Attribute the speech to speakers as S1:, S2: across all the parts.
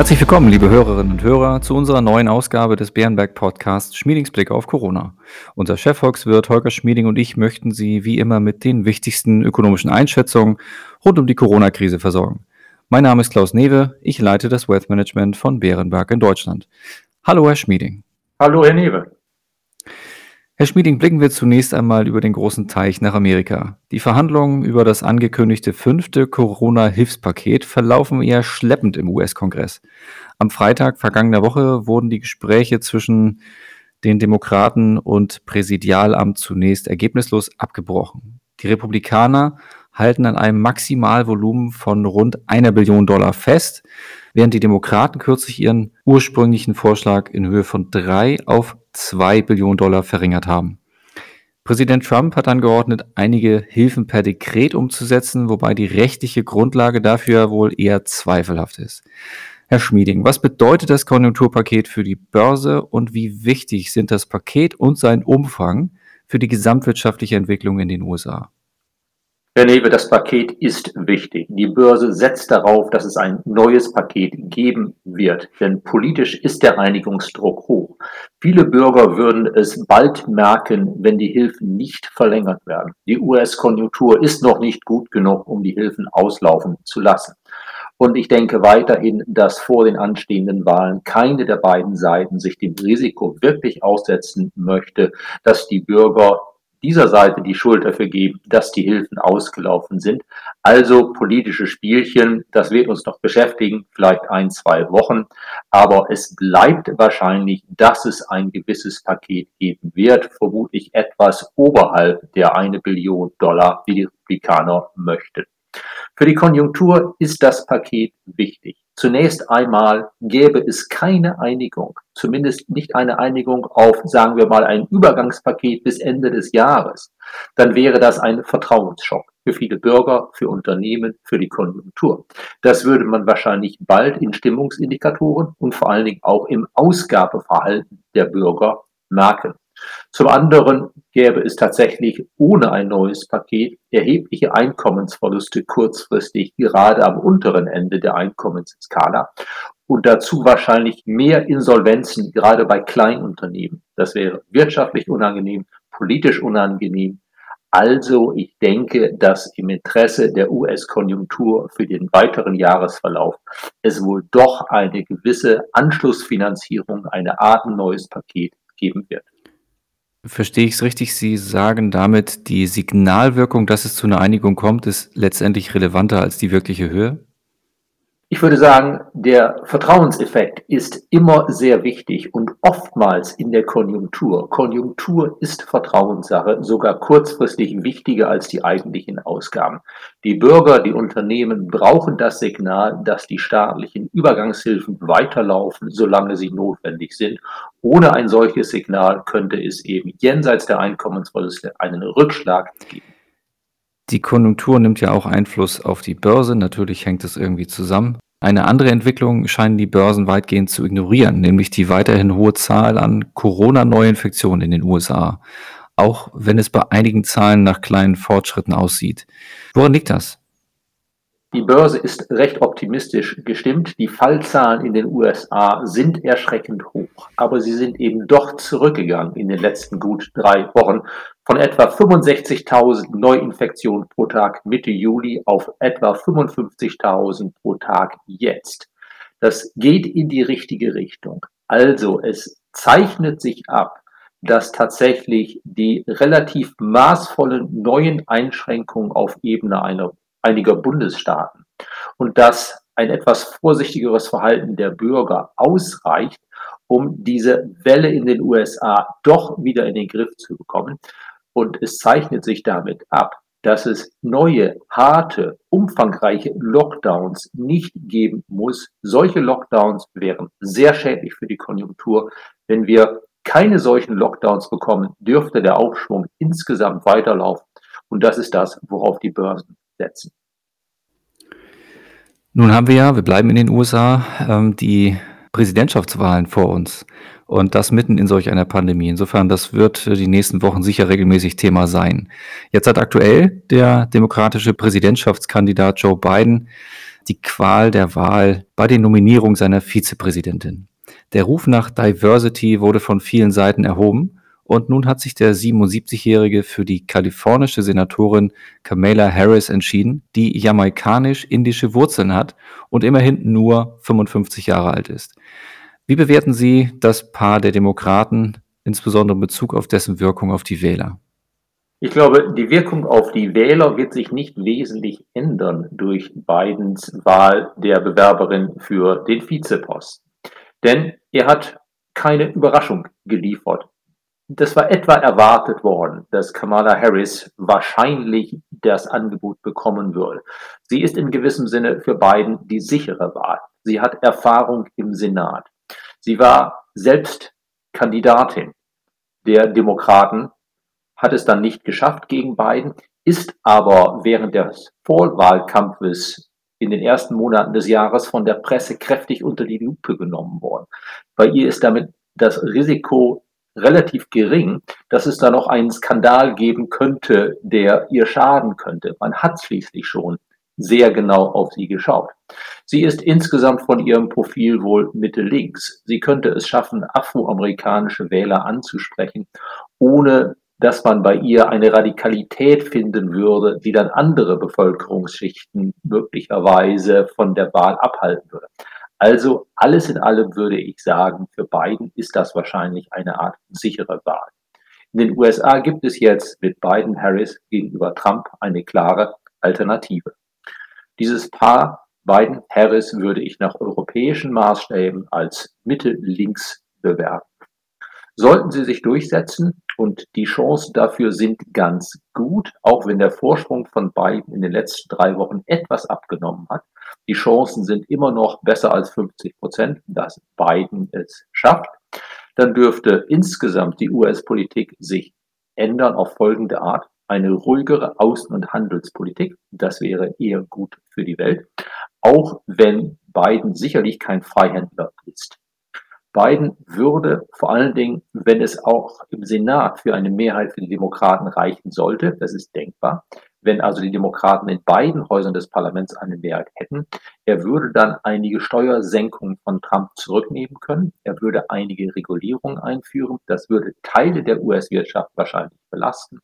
S1: Herzlich willkommen, liebe Hörerinnen und Hörer, zu unserer neuen Ausgabe des Bärenberg Podcasts Schmiedings Blick auf Corona. Unser Chefvolkswirt Holger Schmieding und ich möchten Sie wie immer mit den wichtigsten ökonomischen Einschätzungen rund um die Corona-Krise versorgen. Mein Name ist Klaus Newe, ich leite das Wealth Management von Bärenberg in Deutschland. Hallo, Herr Schmieding.
S2: Hallo, Herr Newe.
S1: Herr Schmieding, blicken wir zunächst einmal über den großen Teich nach Amerika. Die Verhandlungen über das angekündigte fünfte Corona-Hilfspaket verlaufen eher schleppend im US-Kongress. Am Freitag vergangener Woche wurden die Gespräche zwischen den Demokraten und Präsidialamt zunächst ergebnislos abgebrochen. Die Republikaner halten an einem Maximalvolumen von rund einer Billion Dollar fest, während die Demokraten kürzlich ihren ursprünglichen Vorschlag in Höhe von drei auf 2 Billionen Dollar verringert haben. Präsident Trump hat angeordnet, einige Hilfen per Dekret umzusetzen, wobei die rechtliche Grundlage dafür wohl eher zweifelhaft ist. Herr Schmieding, was bedeutet das Konjunkturpaket für die Börse und wie wichtig sind das Paket und sein Umfang für die gesamtwirtschaftliche Entwicklung in den USA?
S2: Herr Newe, das Paket ist wichtig. Die Börse setzt darauf, dass es ein neues Paket geben wird, denn politisch ist der Einigungsdruck hoch. Viele Bürger würden es bald merken, wenn die Hilfen nicht verlängert werden. Die US-Konjunktur ist noch nicht gut genug, um die Hilfen auslaufen zu lassen. Und ich denke weiterhin, dass vor den anstehenden Wahlen keine der beiden Seiten sich dem Risiko wirklich aussetzen möchte, dass die Bürger dieser Seite die Schuld dafür geben, dass die Hilfen ausgelaufen sind. Also politische Spielchen, das wird uns noch beschäftigen, vielleicht ein, zwei Wochen. Aber es bleibt wahrscheinlich, dass es ein gewisses Paket geben wird, vermutlich etwas oberhalb der eine Billion Dollar, die die Republikaner möchten. Für die Konjunktur ist das Paket wichtig. Zunächst einmal gäbe es keine Einigung, zumindest nicht eine Einigung auf, sagen wir mal, ein Übergangspaket bis Ende des Jahres, dann wäre das ein Vertrauensschock für viele Bürger, für Unternehmen, für die Konjunktur. Das würde man wahrscheinlich bald in Stimmungsindikatoren und vor allen Dingen auch im Ausgabeverhalten der Bürger merken. Zum anderen gäbe es tatsächlich ohne ein neues Paket erhebliche Einkommensverluste kurzfristig, gerade am unteren Ende der Einkommensskala und dazu wahrscheinlich mehr Insolvenzen, gerade bei Kleinunternehmen. Das wäre wirtschaftlich unangenehm, politisch unangenehm. Also ich denke, dass im Interesse der US-Konjunktur für den weiteren Jahresverlauf es wohl doch eine gewisse Anschlussfinanzierung, eine Art neues Paket geben wird.
S1: Verstehe ich es richtig? Sie sagen damit, die Signalwirkung, dass es zu einer Einigung kommt, ist letztendlich relevanter als die wirkliche Höhe?
S2: Ich würde sagen, der Vertrauenseffekt ist immer sehr wichtig und oftmals in der Konjunktur. Konjunktur ist Vertrauenssache, sogar kurzfristig wichtiger als die eigentlichen Ausgaben. Die Bürger, die Unternehmen brauchen das Signal, dass die staatlichen Übergangshilfen weiterlaufen, solange sie notwendig sind. Ohne ein solches Signal könnte es eben jenseits der Einkommensverluste einen Rückschlag geben.
S1: Die Konjunktur nimmt ja auch Einfluss auf die Börse. Natürlich hängt es irgendwie zusammen. Eine andere Entwicklung scheinen die Börsen weitgehend zu ignorieren, nämlich die weiterhin hohe Zahl an Corona-Neuinfektionen in den USA, auch wenn es bei einigen Zahlen nach kleinen Fortschritten aussieht. Woran liegt das?
S2: Die Börse ist recht optimistisch gestimmt. Die Fallzahlen in den USA sind erschreckend hoch, aber sie sind eben doch zurückgegangen in den letzten gut drei Wochen von etwa 65.000 Neuinfektionen pro Tag Mitte Juli auf etwa 55.000 pro Tag jetzt. Das geht in die richtige Richtung. Also es zeichnet sich ab, dass tatsächlich die relativ maßvollen neuen Einschränkungen auf Ebene einer einiger Bundesstaaten und dass ein etwas vorsichtigeres Verhalten der Bürger ausreicht, um diese Welle in den USA doch wieder in den Griff zu bekommen. Und es zeichnet sich damit ab, dass es neue, harte, umfangreiche Lockdowns nicht geben muss. Solche Lockdowns wären sehr schädlich für die Konjunktur. Wenn wir keine solchen Lockdowns bekommen, dürfte der Aufschwung insgesamt weiterlaufen. Und das ist das, worauf die Börsen setzen.
S1: Nun haben wir ja, wir bleiben in den USA, ähm, die Präsidentschaftswahlen vor uns. Und das mitten in solch einer Pandemie. Insofern, das wird die nächsten Wochen sicher regelmäßig Thema sein. Jetzt hat aktuell der demokratische Präsidentschaftskandidat Joe Biden die Qual der Wahl bei den Nominierungen seiner Vizepräsidentin. Der Ruf nach Diversity wurde von vielen Seiten erhoben und nun hat sich der 77-Jährige für die kalifornische Senatorin Kamala Harris entschieden, die jamaikanisch-indische Wurzeln hat und immerhin nur 55 Jahre alt ist. Wie bewerten Sie das Paar der Demokraten, insbesondere in Bezug auf dessen Wirkung auf die Wähler?
S2: Ich glaube, die Wirkung auf die Wähler wird sich nicht wesentlich ändern durch Bidens Wahl der Bewerberin für den Vizeposten. Denn er hat keine Überraschung geliefert. Das war etwa erwartet worden, dass Kamala Harris wahrscheinlich das Angebot bekommen würde. Sie ist in gewissem Sinne für Biden die sichere Wahl. Sie hat Erfahrung im Senat. Sie war selbst Kandidatin der Demokraten, hat es dann nicht geschafft gegen Biden, ist aber während des Vorwahlkampfes in den ersten Monaten des Jahres von der Presse kräftig unter die Lupe genommen worden. Bei ihr ist damit das Risiko relativ gering, dass es da noch einen Skandal geben könnte, der ihr schaden könnte. Man hat schließlich schon sehr genau auf sie geschaut. Sie ist insgesamt von ihrem Profil wohl Mitte links. Sie könnte es schaffen, afroamerikanische Wähler anzusprechen, ohne dass man bei ihr eine Radikalität finden würde, die dann andere Bevölkerungsschichten möglicherweise von der Wahl abhalten würde. Also alles in allem würde ich sagen, für Biden ist das wahrscheinlich eine Art sichere Wahl. In den USA gibt es jetzt mit Biden-Harris gegenüber Trump eine klare Alternative. Dieses Paar Biden-Harris würde ich nach europäischen Maßstäben als Mitte-Links bewerten. Sollten sie sich durchsetzen und die Chancen dafür sind ganz gut, auch wenn der Vorsprung von Biden in den letzten drei Wochen etwas abgenommen hat. Die Chancen sind immer noch besser als 50 Prozent, dass Biden es schafft. Dann dürfte insgesamt die US-Politik sich ändern auf folgende Art. Eine ruhigere Außen- und Handelspolitik, das wäre eher gut für die Welt, auch wenn Biden sicherlich kein Freihändler ist. Biden würde vor allen Dingen, wenn es auch im Senat für eine Mehrheit für die Demokraten reichen sollte, das ist denkbar, wenn also die Demokraten in beiden Häusern des Parlaments eine Mehrheit hätten, er würde dann einige Steuersenkungen von Trump zurücknehmen können. Er würde einige Regulierungen einführen. Das würde Teile der US-Wirtschaft wahrscheinlich belasten.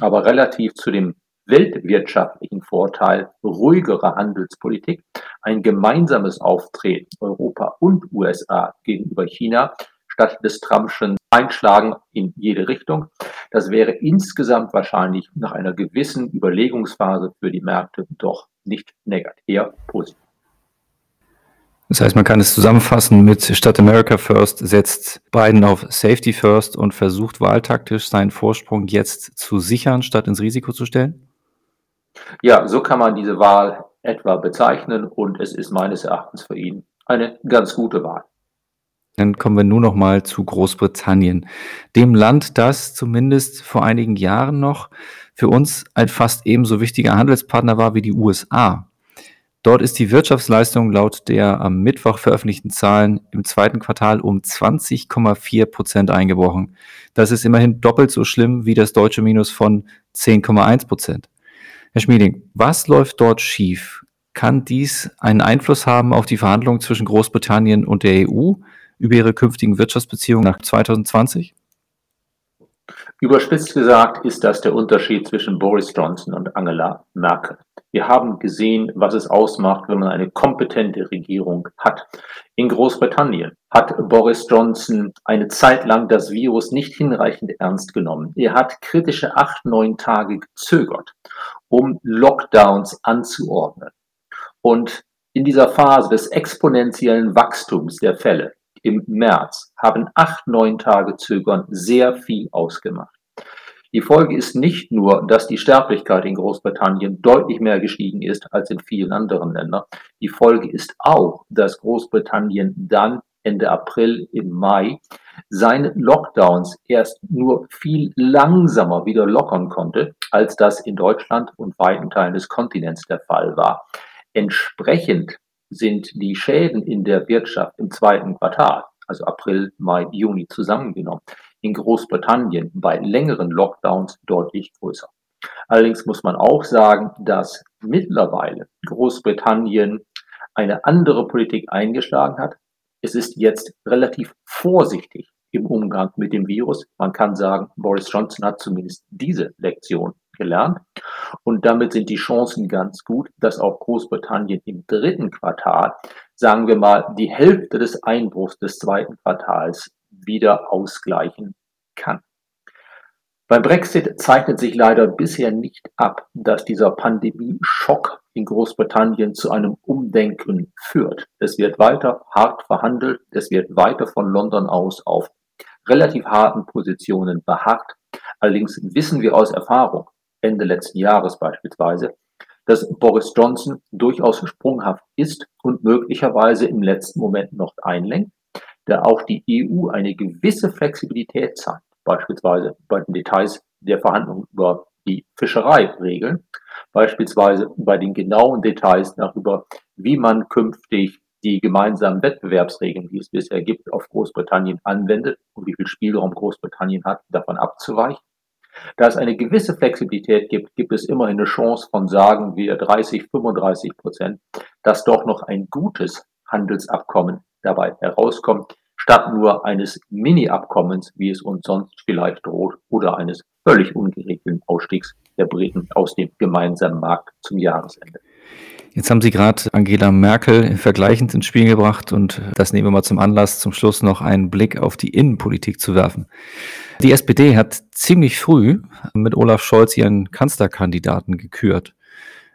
S2: Aber relativ zu dem weltwirtschaftlichen Vorteil ruhigerer Handelspolitik, ein gemeinsames Auftreten Europa und USA gegenüber China statt des Trumpschen Einschlagen in jede Richtung. Das wäre insgesamt wahrscheinlich nach einer gewissen Überlegungsphase für die Märkte doch nicht negativ, eher positiv.
S1: Das heißt, man kann es zusammenfassen mit statt America First setzt Biden auf Safety First und versucht wahltaktisch seinen Vorsprung jetzt zu sichern, statt ins Risiko zu stellen?
S2: Ja, so kann man diese Wahl etwa bezeichnen und es ist meines Erachtens für ihn eine ganz gute Wahl.
S1: Dann kommen wir nur noch mal zu Großbritannien, dem Land, das zumindest vor einigen Jahren noch für uns ein fast ebenso wichtiger Handelspartner war wie die USA. Dort ist die Wirtschaftsleistung laut der am Mittwoch veröffentlichten Zahlen im zweiten Quartal um 20,4 Prozent eingebrochen. Das ist immerhin doppelt so schlimm wie das deutsche Minus von 10,1 Prozent. Herr Schmieding, was läuft dort schief? Kann dies einen Einfluss haben auf die Verhandlungen zwischen Großbritannien und der EU über ihre künftigen Wirtschaftsbeziehungen nach 2020?
S2: Überspitzt gesagt ist das der Unterschied zwischen Boris Johnson und Angela Merkel. Wir haben gesehen, was es ausmacht, wenn man eine kompetente Regierung hat. In Großbritannien hat Boris Johnson eine Zeit lang das Virus nicht hinreichend ernst genommen. Er hat kritische acht, neun Tage gezögert, um Lockdowns anzuordnen. Und in dieser Phase des exponentiellen Wachstums der Fälle im März haben acht, neun Tage Zögern sehr viel ausgemacht. Die Folge ist nicht nur, dass die Sterblichkeit in Großbritannien deutlich mehr gestiegen ist als in vielen anderen Ländern. Die Folge ist auch, dass Großbritannien dann Ende April, im Mai seine Lockdowns erst nur viel langsamer wieder lockern konnte, als das in Deutschland und weiten Teilen des Kontinents der Fall war. Entsprechend sind die Schäden in der Wirtschaft im zweiten Quartal, also April, Mai, Juni zusammengenommen, in Großbritannien bei längeren Lockdowns deutlich größer. Allerdings muss man auch sagen, dass mittlerweile Großbritannien eine andere Politik eingeschlagen hat. Es ist jetzt relativ vorsichtig im Umgang mit dem Virus. Man kann sagen, Boris Johnson hat zumindest diese Lektion gelernt. Und damit sind die Chancen ganz gut, dass auch Großbritannien im dritten Quartal, sagen wir mal, die Hälfte des Einbruchs des zweiten Quartals wieder ausgleichen kann. Beim Brexit zeichnet sich leider bisher nicht ab, dass dieser Pandemie-Schock in Großbritannien zu einem Umdenken führt. Es wird weiter hart verhandelt, es wird weiter von London aus auf relativ harten Positionen beharrt. Allerdings wissen wir aus Erfahrung, Ende letzten Jahres beispielsweise, dass Boris Johnson durchaus sprunghaft ist und möglicherweise im letzten Moment noch einlenkt, da auch die EU eine gewisse Flexibilität zeigt beispielsweise bei den Details der Verhandlungen über die Fischereiregeln, beispielsweise bei den genauen Details darüber, wie man künftig die gemeinsamen Wettbewerbsregeln, die es bisher gibt, auf Großbritannien anwendet und wie viel Spielraum Großbritannien hat, davon abzuweichen. Da es eine gewisse Flexibilität gibt, gibt es immerhin eine Chance von, sagen wir, 30, 35 Prozent, dass doch noch ein gutes Handelsabkommen dabei herauskommt, statt nur eines Mini-Abkommens, wie es uns sonst vielleicht droht, oder eines völlig ungeregelten Ausstiegs der Briten aus dem gemeinsamen Markt zum Jahresende.
S1: Jetzt haben Sie gerade Angela Merkel vergleichend ins Spiel gebracht und das nehmen wir mal zum Anlass, zum Schluss noch einen Blick auf die Innenpolitik zu werfen. Die SPD hat ziemlich früh mit Olaf Scholz ihren Kanzlerkandidaten gekürt.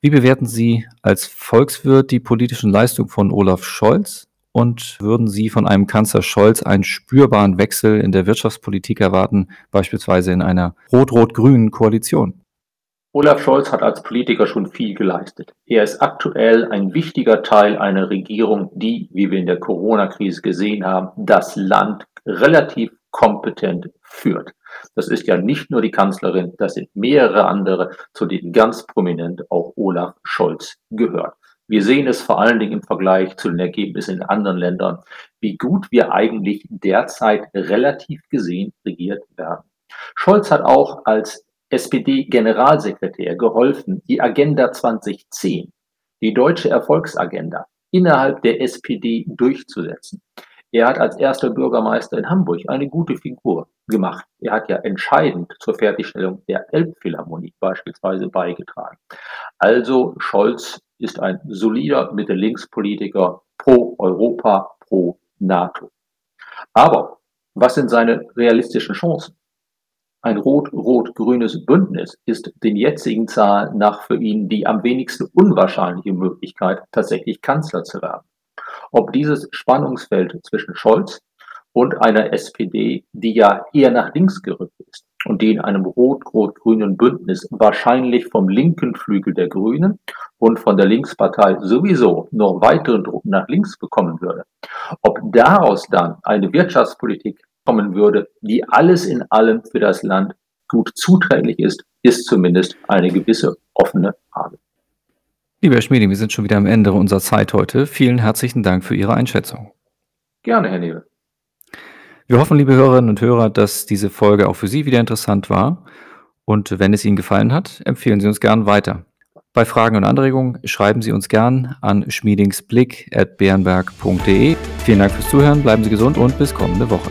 S1: Wie bewerten Sie als Volkswirt die politischen Leistungen von Olaf Scholz und würden Sie von einem Kanzler Scholz einen spürbaren Wechsel in der Wirtschaftspolitik erwarten, beispielsweise in einer rot-rot-grünen Koalition?
S2: Olaf Scholz hat als Politiker schon viel geleistet. Er ist aktuell ein wichtiger Teil einer Regierung, die, wie wir in der Corona-Krise gesehen haben, das Land relativ kompetent führt. Das ist ja nicht nur die Kanzlerin, das sind mehrere andere, zu denen ganz prominent auch Olaf Scholz gehört. Wir sehen es vor allen Dingen im Vergleich zu den Ergebnissen in anderen Ländern, wie gut wir eigentlich derzeit relativ gesehen regiert werden. Scholz hat auch als SPD-Generalsekretär geholfen, die Agenda 2010, die deutsche Erfolgsagenda, innerhalb der SPD durchzusetzen. Er hat als erster Bürgermeister in Hamburg eine gute Figur gemacht. Er hat ja entscheidend zur Fertigstellung der Elbphilharmonie beispielsweise beigetragen. Also Scholz ist ein solider Mitte-Links-Politiker pro Europa, pro NATO. Aber was sind seine realistischen Chancen? Ein rot-rot-grünes Bündnis ist den jetzigen Zahlen nach für ihn die am wenigsten unwahrscheinliche Möglichkeit, tatsächlich Kanzler zu werden ob dieses Spannungsfeld zwischen Scholz und einer SPD, die ja eher nach links gerückt ist und die in einem rot-rot-grünen Bündnis wahrscheinlich vom linken Flügel der Grünen und von der Linkspartei sowieso noch weiteren Druck nach links bekommen würde. Ob daraus dann eine Wirtschaftspolitik kommen würde, die alles in allem für das Land gut zuträglich ist, ist zumindest eine gewisse offene Frage.
S1: Lieber Herr Schmieding, wir sind schon wieder am Ende unserer Zeit heute. Vielen herzlichen Dank für Ihre Einschätzung.
S2: Gerne, Herr Nebel.
S1: Wir hoffen, liebe Hörerinnen und Hörer, dass diese Folge auch für Sie wieder interessant war. Und wenn es Ihnen gefallen hat, empfehlen Sie uns gern weiter. Bei Fragen und Anregungen schreiben Sie uns gern an schmiedingsblick.bernberg.de. Vielen Dank fürs Zuhören, bleiben Sie gesund und bis kommende Woche.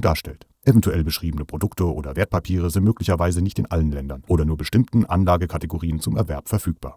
S3: darstellt. Eventuell beschriebene Produkte oder Wertpapiere sind möglicherweise nicht in allen Ländern oder nur bestimmten Anlagekategorien zum Erwerb verfügbar.